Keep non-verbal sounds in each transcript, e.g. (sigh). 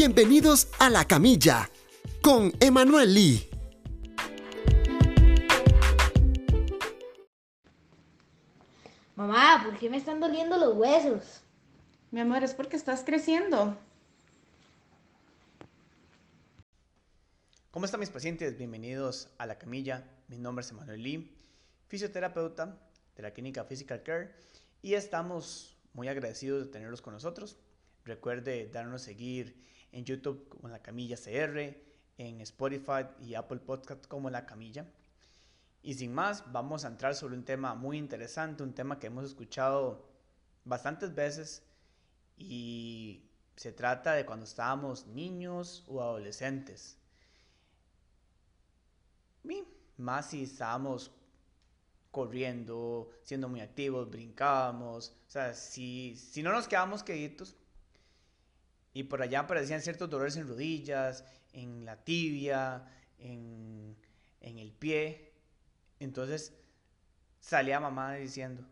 Bienvenidos a La Camilla con Emanuel Lee. Mamá, ¿por qué me están doliendo los huesos? Mi amor, es porque estás creciendo. ¿Cómo están mis pacientes? Bienvenidos a La Camilla. Mi nombre es Emanuel Lee, fisioterapeuta de la clínica Physical Care y estamos muy agradecidos de tenerlos con nosotros. Recuerde darnos a seguir en YouTube como La Camilla CR, en Spotify y Apple Podcast como La Camilla. Y sin más, vamos a entrar sobre un tema muy interesante, un tema que hemos escuchado bastantes veces y se trata de cuando estábamos niños o adolescentes. Y más si estábamos corriendo, siendo muy activos, brincábamos, o sea, si, si no nos quedábamos queditos y por allá aparecían ciertos dolores en rodillas, en la tibia, en, en el pie, entonces salía mamá diciendo,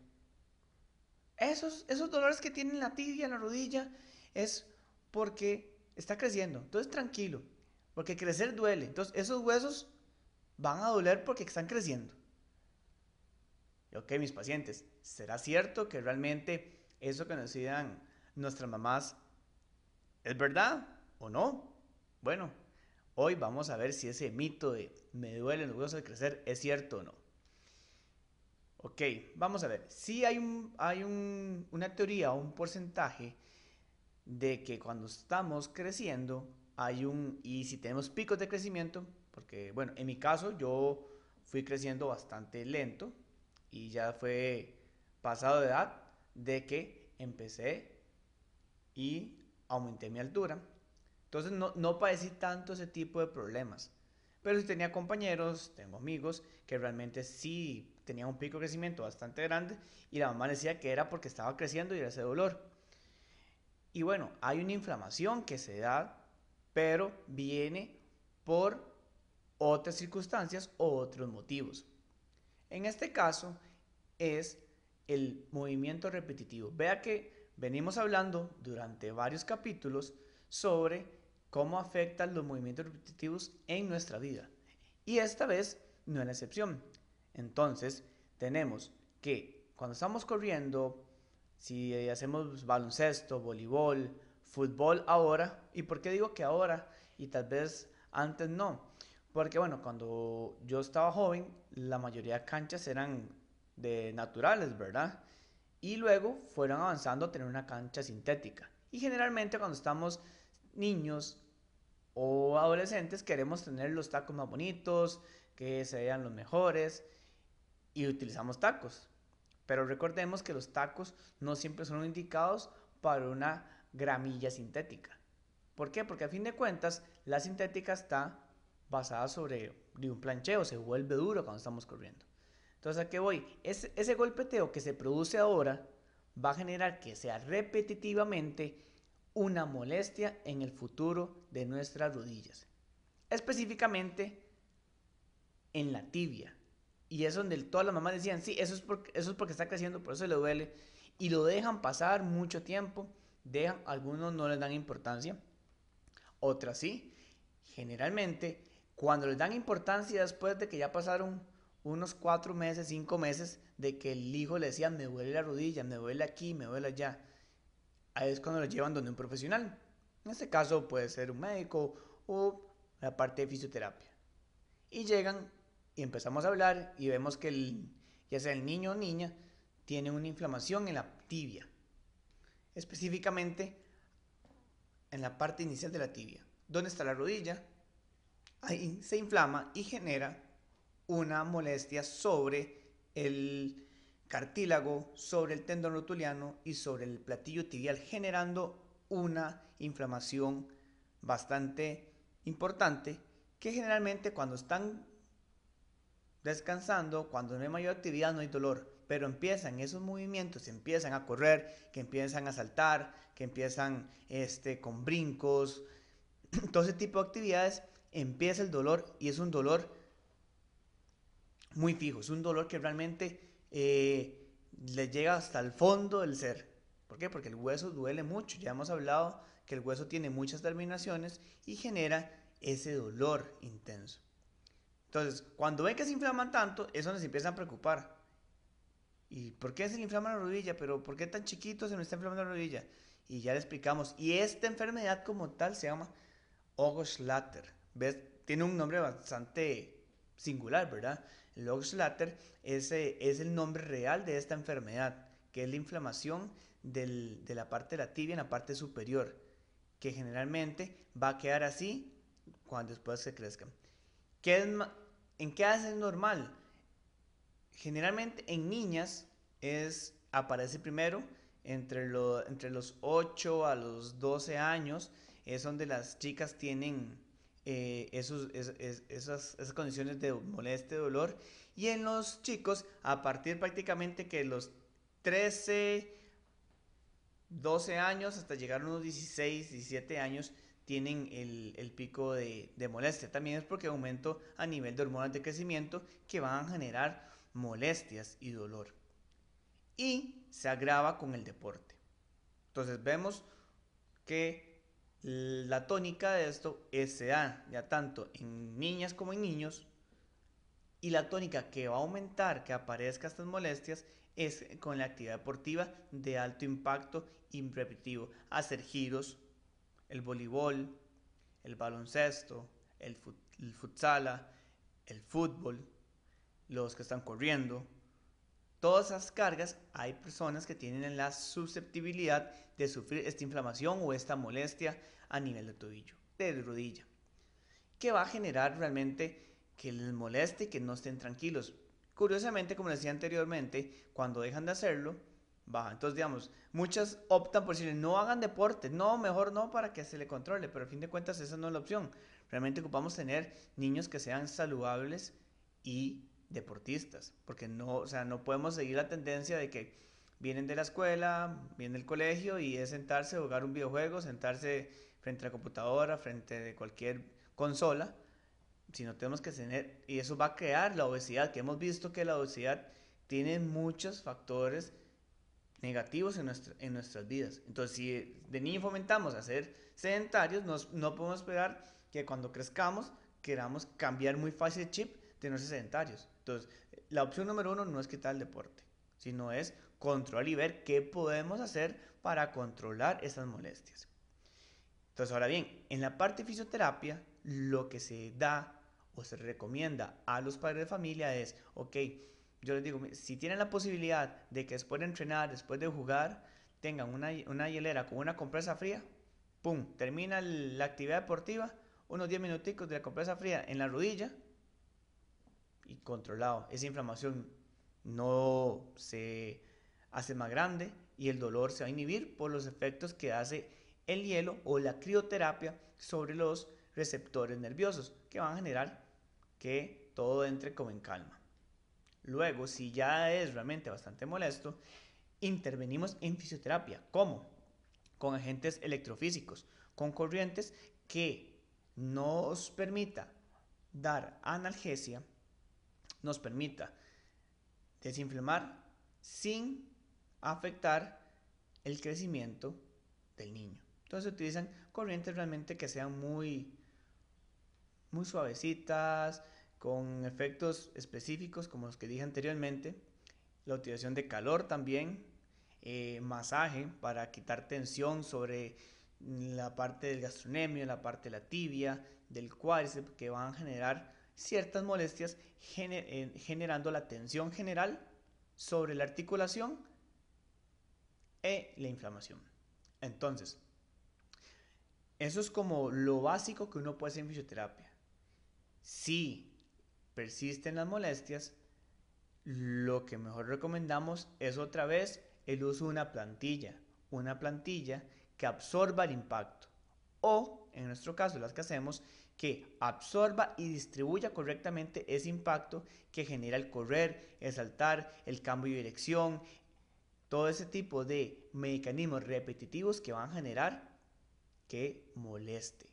esos, esos dolores que tiene en la tibia, la rodilla, es porque está creciendo. Entonces tranquilo, porque crecer duele. Entonces esos huesos van a doler porque están creciendo. Ok, mis pacientes, ¿será cierto que realmente eso que nos decían nuestras mamás es verdad o no? Bueno, hoy vamos a ver si ese mito de me duelen los huesos de crecer es cierto o no. Ok, vamos a ver. Si hay, un, hay un, una teoría o un porcentaje de que cuando estamos creciendo hay un, y si tenemos picos de crecimiento, porque bueno, en mi caso yo fui creciendo bastante lento y ya fue pasado de edad de que empecé y aumenté mi altura. Entonces no, no padecí tanto ese tipo de problemas. Pero si tenía compañeros, tengo amigos que realmente sí tenían un pico de crecimiento bastante grande y la mamá decía que era porque estaba creciendo y era ese dolor. Y bueno, hay una inflamación que se da, pero viene por otras circunstancias o otros motivos. En este caso es el movimiento repetitivo. Vea que venimos hablando durante varios capítulos sobre cómo afectan los movimientos repetitivos en nuestra vida. Y esta vez no es la excepción. Entonces, tenemos que cuando estamos corriendo, si hacemos baloncesto, voleibol, fútbol ahora, ¿y por qué digo que ahora y tal vez antes no? Porque bueno, cuando yo estaba joven, la mayoría de canchas eran de naturales, ¿verdad? Y luego fueron avanzando a tener una cancha sintética. Y generalmente cuando estamos niños o adolescentes queremos tener los tacos más bonitos, que se vean los mejores y utilizamos tacos. Pero recordemos que los tacos no siempre son indicados para una gramilla sintética. ¿Por qué? Porque a fin de cuentas la sintética está basada sobre un plancheo, se vuelve duro cuando estamos corriendo. Entonces, ¿a qué voy? Ese, ese golpeteo que se produce ahora va a generar que sea repetitivamente una molestia en el futuro de nuestras rodillas. Específicamente en la tibia. Y es donde todas las mamás decían, sí, eso es, porque, eso es porque está creciendo, por eso le duele. Y lo dejan pasar mucho tiempo. Dejan, algunos no les dan importancia, otras sí. Generalmente cuando les dan importancia después de que ya pasaron unos cuatro meses, cinco meses, de que el hijo le decía, me duele la rodilla, me duele aquí, me duele allá, ahí es cuando lo llevan donde un profesional. En este caso puede ser un médico o la parte de fisioterapia. Y llegan y empezamos a hablar y vemos que el, ya sea el niño o niña tiene una inflamación en la tibia. Específicamente en la parte inicial de la tibia. ¿Dónde está la rodilla? ahí se inflama y genera una molestia sobre el cartílago, sobre el tendón rotuliano y sobre el platillo tibial, generando una inflamación bastante importante que generalmente cuando están descansando, cuando no hay mayor actividad, no hay dolor, pero empiezan esos movimientos, empiezan a correr, que empiezan a saltar, que empiezan este, con brincos, (clears throat) todo ese tipo de actividades empieza el dolor y es un dolor muy fijo, es un dolor que realmente eh, le llega hasta el fondo del ser. ¿Por qué? Porque el hueso duele mucho. Ya hemos hablado que el hueso tiene muchas terminaciones y genera ese dolor intenso. Entonces, cuando ven que se inflaman tanto, es donde se empiezan a preocupar. ¿Y por qué se le inflama la rodilla? ¿Pero por qué tan chiquito se me está inflamando la rodilla? Y ya le explicamos. Y esta enfermedad como tal se llama Ogoslatter. ¿Ves? Tiene un nombre bastante singular, ¿verdad? El Ogoslatter es, es el nombre real de esta enfermedad, que es la inflamación de la parte de la tibia en la parte superior, que generalmente va a quedar así cuando después se crezcan. ¿Qué es, ¿En qué hace normal? Generalmente en niñas es, aparece primero entre, entre los 8 a los 12 años, es donde las chicas tienen eh, esos, esas, esas, condiciones de molestia, dolor. Y en los chicos, a partir prácticamente que los 13, 12 años hasta llegar a unos 16, 17 años, tienen el, el pico de, de, molestia. También es porque aumento a nivel de hormonas de crecimiento que van a generar molestias y dolor. Y se agrava con el deporte. Entonces vemos que la tónica de esto es, se ya tanto en niñas como en niños. Y la tónica que va a aumentar que aparezca estas molestias es con la actividad deportiva de alto impacto y. Hacer giros, el voleibol, el baloncesto, el, el futsala, el fútbol, los que están corriendo. Todas esas cargas hay personas que tienen la susceptibilidad de sufrir esta inflamación o esta molestia a nivel de tobillo, de rodilla, que va a generar realmente que les moleste y que no estén tranquilos. Curiosamente, como decía anteriormente, cuando dejan de hacerlo, baja. Entonces, digamos, muchas optan por decirle, no hagan deporte, no, mejor no para que se le controle, pero a fin de cuentas esa no es la opción. Realmente ocupamos tener niños que sean saludables y deportistas, porque no, o sea, no podemos seguir la tendencia de que vienen de la escuela, vienen del colegio y es sentarse, jugar un videojuego, sentarse frente a la computadora, frente a cualquier consola, sino tenemos que tener, y eso va a crear la obesidad, que hemos visto que la obesidad tiene muchos factores negativos en, en nuestras vidas. Entonces, si de niño fomentamos a ser sedentarios, no podemos esperar que cuando crezcamos queramos cambiar muy fácil el chip de no ser sedentarios. Entonces, la opción número uno no es quitar el deporte, sino es controlar y ver qué podemos hacer para controlar esas molestias. Entonces, ahora bien, en la parte de fisioterapia, lo que se da o se recomienda a los padres de familia es, ok, yo les digo, si tienen la posibilidad de que después de entrenar, después de jugar, tengan una, una hielera con una compresa fría, ¡pum! Termina la actividad deportiva, unos 10 minuticos de la compresa fría en la rodilla y controlado. Esa inflamación no se hace más grande y el dolor se va a inhibir por los efectos que hace el hielo o la crioterapia sobre los receptores nerviosos que van a generar que todo entre como en calma. Luego, si ya es realmente bastante molesto, intervenimos en fisioterapia. ¿Cómo? Con agentes electrofísicos, con corrientes que nos permita dar analgesia, nos permita desinflamar sin afectar el crecimiento del niño. Entonces utilizan corrientes realmente que sean muy, muy suavecitas, con efectos específicos como los que dije anteriormente, la utilización de calor también, eh, masaje para quitar tensión sobre la parte del gastronemio, la parte de la tibia, del cuádriceps, que van a generar ciertas molestias eh, generando la tensión general sobre la articulación e la inflamación. Entonces, eso es como lo básico que uno puede hacer en fisioterapia. Si persisten las molestias, lo que mejor recomendamos es otra vez el uso de una plantilla, una plantilla que absorba el impacto o, en nuestro caso, las que hacemos, que absorba y distribuya correctamente ese impacto que genera el correr, el saltar, el cambio de dirección, todo ese tipo de mecanismos repetitivos que van a generar que moleste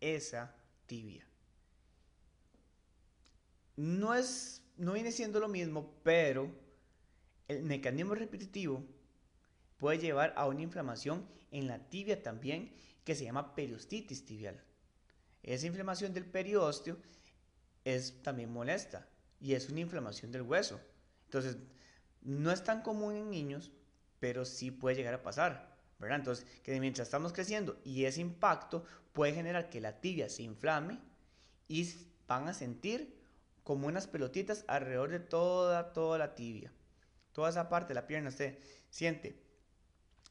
esa tibia. No es, no viene siendo lo mismo, pero el mecanismo repetitivo puede llevar a una inflamación en la tibia también que se llama periostitis tibial. Esa inflamación del periósteo es también molesta y es una inflamación del hueso. Entonces, no es tan común en niños, pero sí puede llegar a pasar. ¿verdad? Entonces, que mientras estamos creciendo y ese impacto puede generar que la tibia se inflame y van a sentir como unas pelotitas alrededor de toda, toda la tibia. Toda esa parte de la pierna usted siente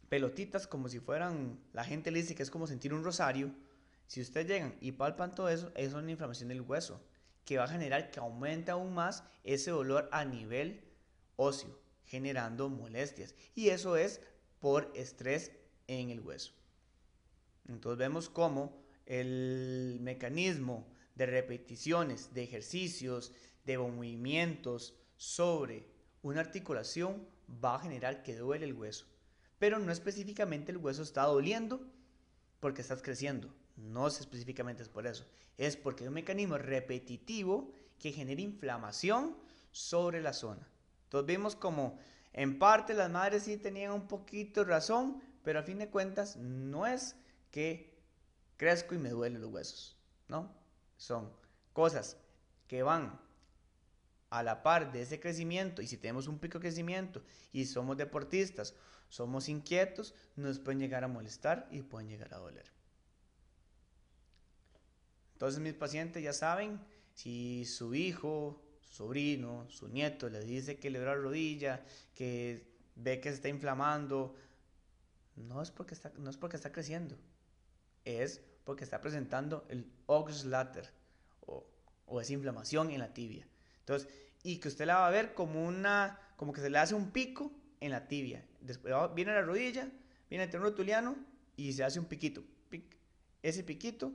pelotitas como si fueran, la gente le dice que es como sentir un rosario. Si ustedes llegan y palpan todo eso, eso es una inflamación del hueso, que va a generar que aumente aún más ese dolor a nivel óseo, generando molestias. Y eso es por estrés en el hueso. Entonces vemos cómo el mecanismo de repeticiones, de ejercicios, de movimientos sobre una articulación va a generar que duele el hueso. Pero no específicamente el hueso está doliendo porque estás creciendo. No es específicamente es por eso. Es porque hay un mecanismo repetitivo que genera inflamación sobre la zona. Entonces vemos como en parte las madres sí tenían un poquito razón, pero a fin de cuentas no es que crezco y me duelen los huesos, ¿no? Son cosas que van a la par de ese crecimiento y si tenemos un pico de crecimiento y somos deportistas, somos inquietos, nos pueden llegar a molestar y pueden llegar a doler. Entonces mis pacientes ya saben, si su hijo, su sobrino, su nieto le dice que le duele la rodilla, que ve que se está inflamando, no es porque está, no es porque está creciendo, es porque está presentando el Oxlater o, o esa inflamación en la tibia. Entonces, y que usted la va a ver como una, como que se le hace un pico en la tibia. Después viene la rodilla, viene el terreno rotuliano y se hace un piquito. Ese piquito,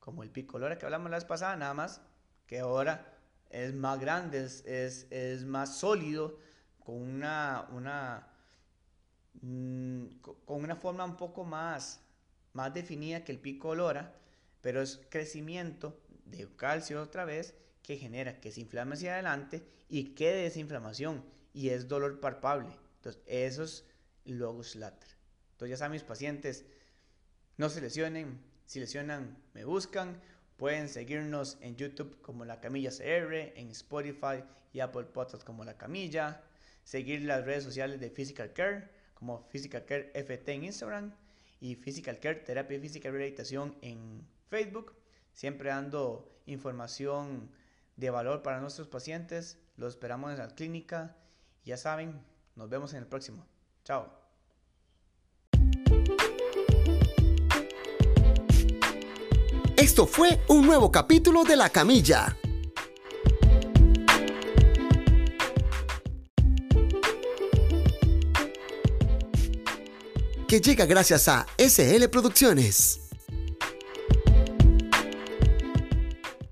como el pico que hablamos la vez pasada, nada más que ahora es más grande, es, es, más sólido, con una, una, mm, con una forma un poco más, más definida que el pico lora, pero es crecimiento de calcio otra vez que genera que se inflame hacia adelante y quede esa inflamación y es dolor palpable. Entonces, eso es logos later. Entonces, ya saben mis pacientes, no se lesionen, si lesionan, me buscan. Pueden seguirnos en YouTube como La Camilla CR, en Spotify y Apple Podcasts como La Camilla. Seguir las redes sociales de Physical Care como Physical Care FT en Instagram y Physical Care Terapia Física y Rehabilitación en Facebook. Siempre dando información de valor para nuestros pacientes. Los esperamos en la clínica. Ya saben, nos vemos en el próximo. Chao. Esto fue un nuevo capítulo de La Camilla. Que llega gracias a SL Producciones.